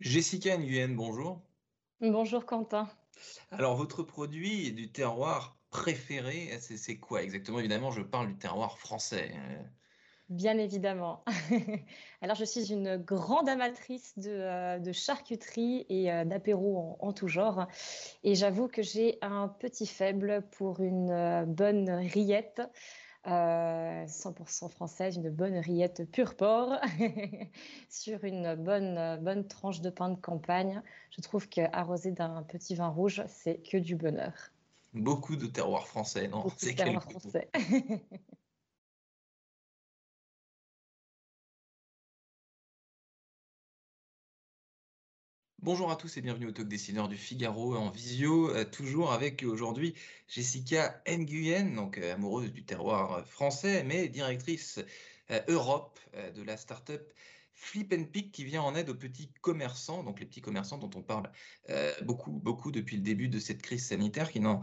Jessica Nguyen, bonjour. Bonjour Quentin. Alors, votre produit du terroir préféré, c'est quoi exactement? Évidemment, je parle du terroir français. Euh, Bien évidemment. Alors, je suis une grande amatrice de, euh, de charcuterie et euh, d'apéros en, en tout genre. Et j'avoue que j'ai un petit faible pour une euh, bonne rillette, euh, 100% française, une bonne rillette pur porc sur une bonne, euh, bonne tranche de pain de campagne. Je trouve qu'arrosé d'un petit vin rouge, c'est que du bonheur. beaucoup de terroir français, non? Beaucoup de C'est terroir quelque chose. français. Bonjour à tous et bienvenue au Talk Dessineur du Figaro en visio, euh, toujours avec aujourd'hui Jessica Nguyen, donc euh, amoureuse du terroir euh, français, mais directrice Europe de la start-up Flip and Pick qui vient en aide aux petits commerçants, donc les petits commerçants dont on parle beaucoup, beaucoup depuis le début de cette crise sanitaire qui n'en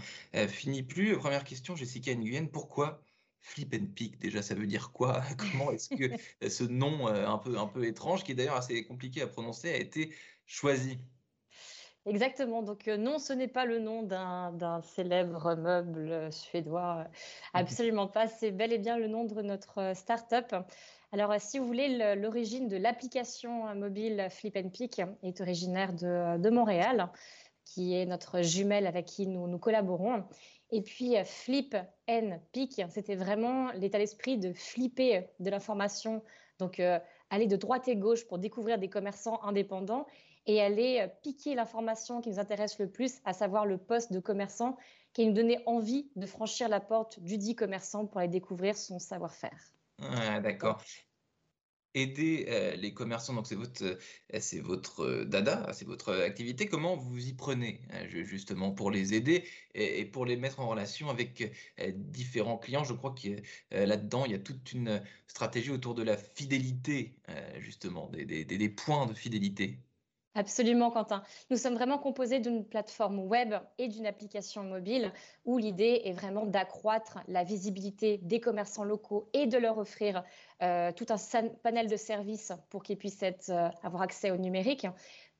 finit plus. Première question, Jessica Nguyen, pourquoi Flip and Pick? Déjà, ça veut dire quoi? Comment est-ce que ce nom un peu, un peu étrange, qui est d'ailleurs assez compliqué à prononcer, a été choisi? Exactement. Donc, euh, non, ce n'est pas le nom d'un célèbre meuble euh, suédois. euh, Absolument pas. C'est bel et bien le nom de notre euh, start-up. Alors, si vous voulez, le- l'origine de l'application mobile Flip and Pick est originaire de, de Montréal, qui est notre jumelle avec qui nous, nous collaborons. Et puis, Flip and Pick, c'était vraiment l'état d'esprit de flipper de l'information. Donc, euh, aller de droite et gauche pour découvrir des commerçants indépendants et aller euh, piquer l'information qui nous intéresse le plus, à savoir le poste de commerçant, qui nous donnait envie de franchir la porte du dit commerçant pour aller découvrir son savoir-faire. Ah, d'accord. Aider euh, les commerçants, donc c'est votre, euh, dada, c'est votre activité. Comment vous y prenez, ju- justement, pour les aider et, pour les mettre en relation avec différents clients? Je crois que là-dedans, il y a toute une stratégie autour de la fidélité, justement, des points de fidélité. Absolument, Quentin. Nous sommes vraiment composés d'une plateforme web et d'une application mobile où l'idée est vraiment d'accroître la visibilité des commerçants locaux et de leur offrir euh, tout un panel de services pour qu'ils puissent euh, avoir accès au numérique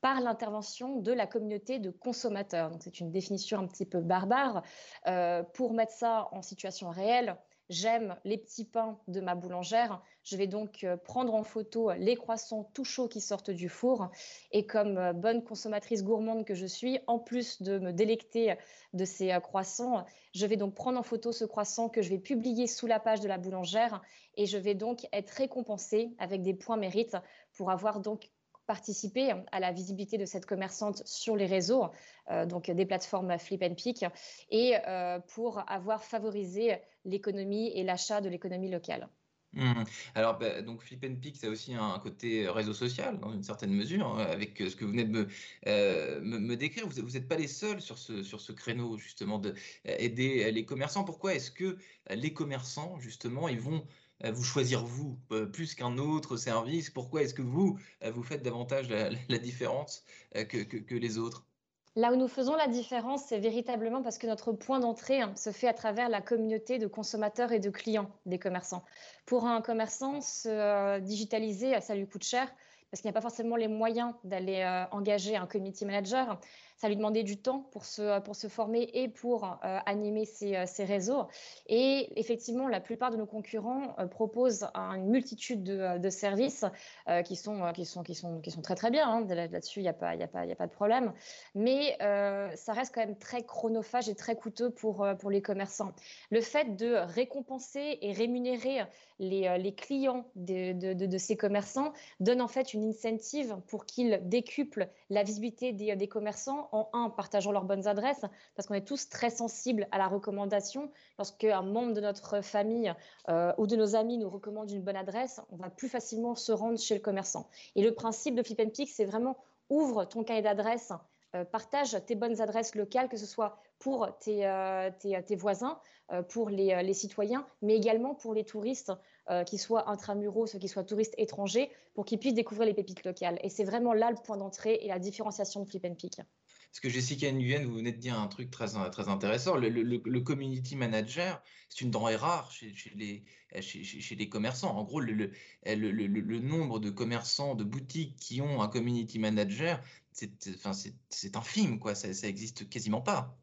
par l'intervention de la communauté de consommateurs. C'est une définition un petit peu barbare. Euh, pour mettre ça en situation réelle, J'aime les petits pains de ma boulangère. Je vais donc euh, prendre en photo les croissants tout chauds qui sortent du four. Et comme euh, bonne consommatrice gourmande que je suis, en plus de me délecter de ces euh, croissants, je vais donc prendre en photo ce croissant que je vais publier sous la page de la boulangère. Et je vais donc être récompensée avec des points mérites pour avoir donc participé à la visibilité de cette commerçante sur les réseaux, donc des plateformes Flip and Pick, et pour avoir favorisé l'économie et l'achat de l'économie locale. Mhm. Alors, bah, donc Flip and Pick, ça a aussi un côté réseau social, dans une certaine mesure, hein, avec euh, ce que vous venez de me, euh, décrire. Vous n'êtes pas les seuls sur ce, sur ce créneau, justement, de euh, les commerçants. Pourquoi est-ce que les commerçants, justement, ils vont vous choisir, vous, plus qu'un autre service? Pourquoi est-ce que vous, vous faites davantage la, différence que, que les autres? Là où nous faisons la différence, c'est véritablement parce que notre point d'entrée hein, se fait à travers la communauté de consommateurs et de clients des commerçants. Pour un commerçant, se euh, digitaliser, ça lui coûte cher parce qu'il n'y a pas forcément les moyens d'aller euh, engager un community manager. Ça lui demandait du temps pour se, pour se former et pour euh, animer ses, euh, ses, réseaux. Et effectivement, la plupart de nos concurrents euh, proposent une multitude de, de services euh, qui, sont, qui, sont, qui, sont, qui sont très très bien. Hein. Là-dessus, il n'y a, pas, a, a pas de problème. Mais euh, ça reste quand même très chronophage et très coûteux pour, euh, pour les commerçants. Le fait de récompenser et rémunérer les, euh, les clients de, de, ces commerçants donne en fait une incentive pour qu'ils décuplent la visibilité des, des commerçants en un, partageant leurs bonnes adresses, parce qu'on est tous très sensibles à la recommandation. Lorsque un membre de notre famille euh, ou de nos amis nous recommande une bonne adresse, on va plus facilement se rendre chez le commerçant. Et le principe de Flip and Pick, c'est vraiment ouvre ton cahier d'adresses euh, partage tes bonnes adresses locales, que ce soit pour tes, euh, voisins, pour les, citoyens, mais également pour les touristes, euh, qui soient intramuraux, ceux qui soient touristes étrangers, pour qu'ils puissent découvrir les pépites locales. Et c'est vraiment là le point d'entrée et la différenciation de Flip and Pick. Parce que Jessica Nguyen, vous venez de dire un truc très, très intéressant. Le, community manager, c'est une denrée rare chez, les, chez, les commerçants. En gros, le, nombre de commerçants, de boutiques qui ont un community manager, c'est infime, quoi. Ça, ça existe quasiment pas.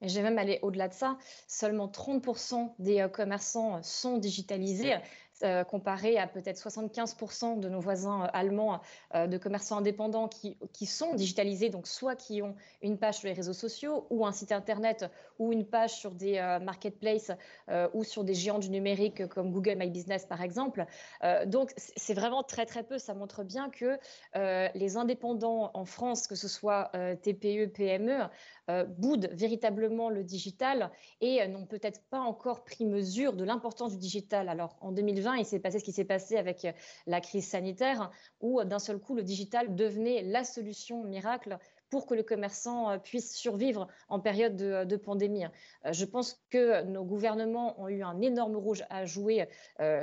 Mais je vais même aller au-delà de ça. Seulement 30% des euh, commerçants sont digitalisés. Euh, comparé à peut-être 75% de nos voisins euh, allemands euh, de commerçants indépendants qui, qui, sont digitalisés, donc soit qui ont une page sur les réseaux sociaux ou un site internet ou une page sur des marketplaces ou sur des géants du numérique comme Google My Business par exemple. donc c'est vraiment très très peu. Ça montre bien que les indépendants en France, que ce soit TPE, PME, boudent véritablement le digital et n'ont peut-être pas encore pris mesure de l'importance du digital. Alors en 2020, il s'est passé ce qui s'est passé avec euh, la crise sanitaire, où euh, d'un seul coup, le digital devenait la solution miracle pour que le commerçant euh, puisse survivre en période de, pandémie. Je pense que nos gouvernements ont eu un énorme rouge à jouer,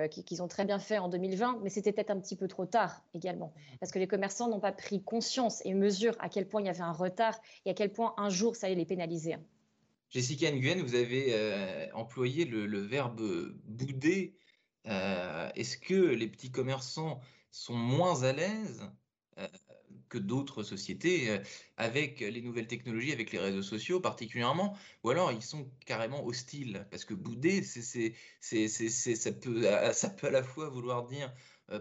qu'ils ont très bien fait en 2020, mais c'était peut-être un petit peu trop tard également, parce que les commerçants n'ont pas pris conscience et mesure à quel point il y avait un retard et à quel point un jour ça allait les pénaliser. Jessica Nguyen, vous avez employé le, le, verbe bouder euh, est-ce que les petits commerçants sont moins à l'aise euh, que d'autres sociétés euh, avec les nouvelles technologies, avec les réseaux sociaux particulièrement, ou alors ils sont carrément hostiles? Parce que bouder, ça, peut, ça peut à la fois vouloir dire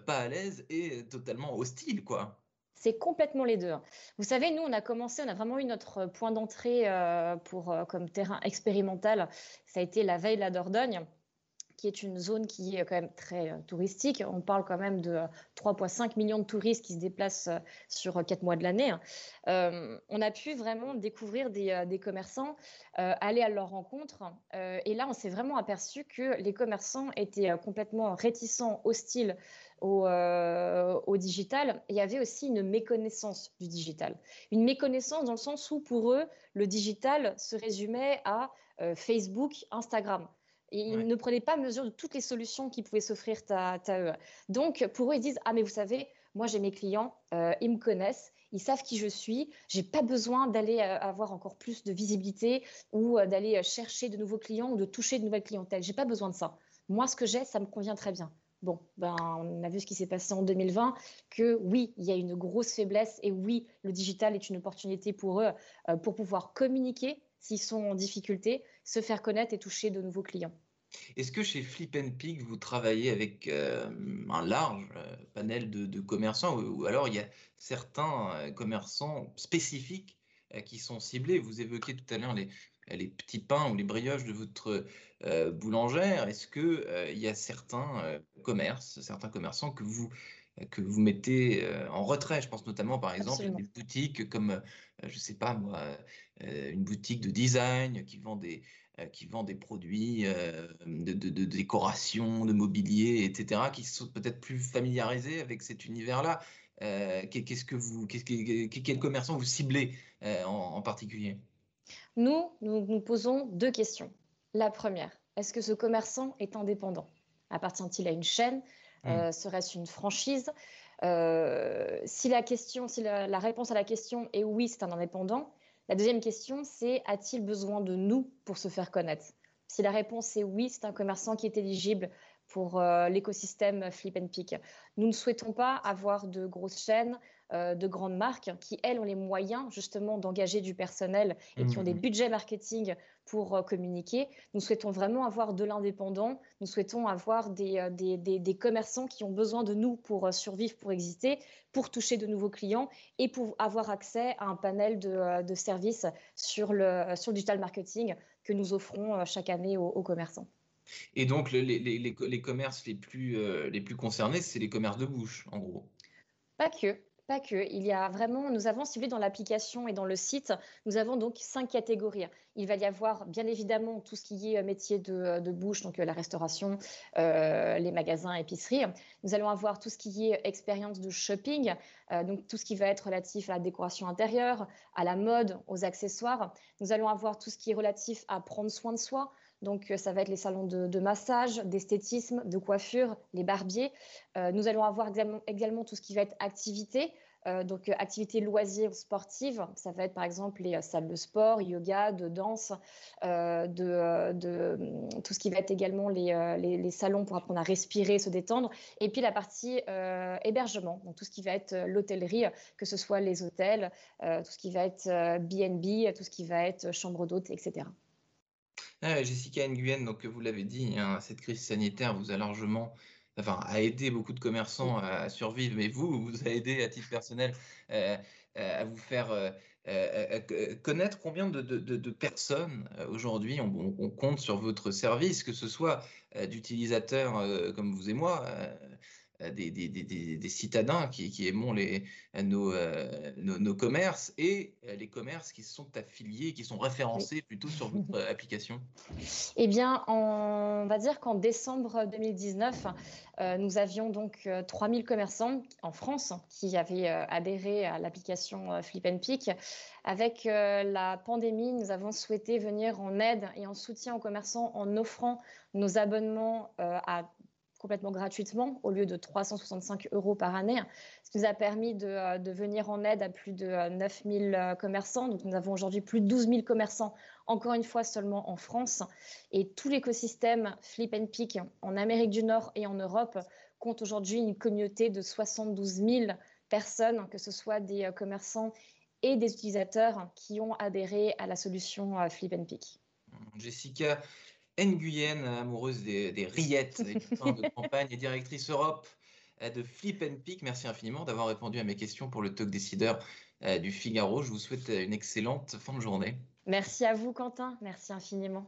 pas à l'aise et totalement hostile, quoi. C'est complètement les deux. Vous savez, nous, on a commencé, on a vraiment eu notre point d'entrée pour, comme terrain expérimental. Ça a été la veille de la Dordogne qui est une zone qui est quand même très euh, touristique. On parle quand même de 3,5 euh, millions de touristes qui se déplacent euh, sur quatre mois de l'année. on a pu vraiment découvrir des, commerçants, aller à leur rencontre. et là, on s'est vraiment aperçu que les commerçants étaient complètement réticents, hostiles au, digital. Il y avait aussi une méconnaissance du digital. Une méconnaissance dans le sens où pour eux, le digital se résumait à Facebook, Instagram. Et ils ne prenaient pas mesure de toutes les solutions qui pouvaient s'offrir à, eux. Donc, pour eux, ils disent Ah, mais vous savez, moi, j'ai mes clients, euh, ils me connaissent, ils savent qui je suis, j'ai pas besoin d'aller euh, avoir encore plus de visibilité ou euh, d'aller chercher de nouveaux clients ou de toucher de nouvelles clientèles. J'ai pas besoin de ça. Moi, ce que j'ai, ça me convient très bien. Bon, ben, on a vu ce qui s'est passé en 2020, que oui, il y a une grosse faiblesse et oui, le digital est une opportunité pour eux pour pouvoir communiquer s'ils sont en difficulté, se faire connaître et toucher de nouveaux clients. Est-ce que chez Flip Peak, vous travaillez avec euh, un large euh, panel de, commerçants ou, alors il y a certains euh, commerçants spécifiques qui sont ciblés? Vous évoquiez tout à l'heure les, petits pains ou les brioches de votre boulangère. Est-ce qu'il y a certains commerces, certains commerçants que vous que vous mettez en retrait. Je pense notamment, par exemple, à des boutiques comme, je ne sais pas moi, une boutique de design qui vend des, qui vend des produits de, de, décoration, de mobilier, etc., qui sont peut-être plus familiarisés avec cet univers-là. qu'est-ce que vous, qu'est-ce que, quel commerçant vous ciblez en, particulier? Nous, nous nous posons deux questions. La première, est-ce que ce commerçant est indépendant? Appartient-il à une chaîne? Mmh. Euh, serait-ce une franchise? Euh, Si la question, si la, réponse à la question est oui, c'est un indépendant. La deuxième question, c'est a-t-il besoin de nous pour se faire connaître? Si la réponse est oui, c'est un commerçant qui est éligible pour euh, l'écosystème Flip and Pick. Nous ne souhaitons pas avoir de grosses chaînes, de grandes marques qui, elles, ont les moyens justement d'engager du personnel et qui ont des mmh. budgets marketing pour euh, communiquer. Nous souhaitons vraiment avoir de l'indépendant. Nous souhaitons avoir des, euh, des, des, commerçants qui ont besoin de nous pour survivre, pour exister, pour toucher de nouveaux clients et pour avoir accès à un panel de, de services sur le, sur le digital marketing que nous offrons chaque année aux, commerçants. Et donc, les, les, les, commerces les plus, les plus concernés, c'est les commerces de bouche, en gros Pas que. Pas que. Il y a vraiment, nous avons ciblé dans l'application et dans le site, nous avons donc cinq catégories. Il va y avoir bien évidemment tout ce qui est euh, métier de, euh, bouche, donc euh, la restauration, les magasins, épiceries. Nous allons avoir tout ce qui est expérience de shopping, donc tout ce qui va être relatif à la décoration intérieure, à la mode, aux accessoires. Nous allons avoir tout ce qui est relatif à prendre soin de soi, donc, ça va être les salons de, massage, d'esthétisme, de coiffure, les barbiers. nous allons avoir également, tout ce qui va être activité, Euh, donc, euh, activités loisirs sportives, ça va être par exemple les salles de sport, yoga, de danse, de, hum, tout ce qui va être également les, salons pour apprendre à respirer, se détendre. Et puis la partie hébergement, donc tout ce qui va être l'hôtellerie, que ce soit les hôtels, tout ce qui va être BNB, tout ce qui va être chambre d'hôtes, etc. Ah Jessica Nguyen, donc vous l'avez dit, hein, cette crise sanitaire vous a largement a aidé beaucoup de commerçants à, survivre, mais vous, vous a aidé à titre personnel euh, euh, à vous faire euh, connaître combien de, personnes aujourd'hui on, compte sur votre service, que ce soit d'utilisateurs comme vous et moi, euh, des, citadins qui, aimons les, nos, euh, nos, commerces et euh, les commerces qui sont affiliés, qui sont référencés plutôt sur votre application Eh bien, on va dire qu'en décembre 2019, nous avions donc 3000 commerçants en France qui avaient adhéré à l'application Flip and Pick. Avec la pandémie, nous avons souhaité venir en aide et en soutien aux commerçants en offrant nos abonnements à complètement gratuitement au lieu de 365 euros par année, ce qui nous a permis de, euh, venir en aide à plus de 9000 euh, euh, commerçants. Donc nous avons aujourd'hui plus de 12 000 commerçants, encore une fois seulement en France. Et tout l'écosystème Flip and Pick en Amérique du Nord et en Europe compte aujourd'hui une communauté de 72 000 personnes, que ce soit des commerçants et des utilisateurs qui ont adhéré à la solution Flip and Pick. Jessica, Nguyen, amoureuse des, rillettes, de campagne et directrice Europe euh, de Flip and Pick. Merci infiniment d'avoir répondu à mes questions pour le talk décideur euh, du Figaro. Je vous souhaite une excellente fin de journée. Merci à vous, Quentin. Merci infiniment.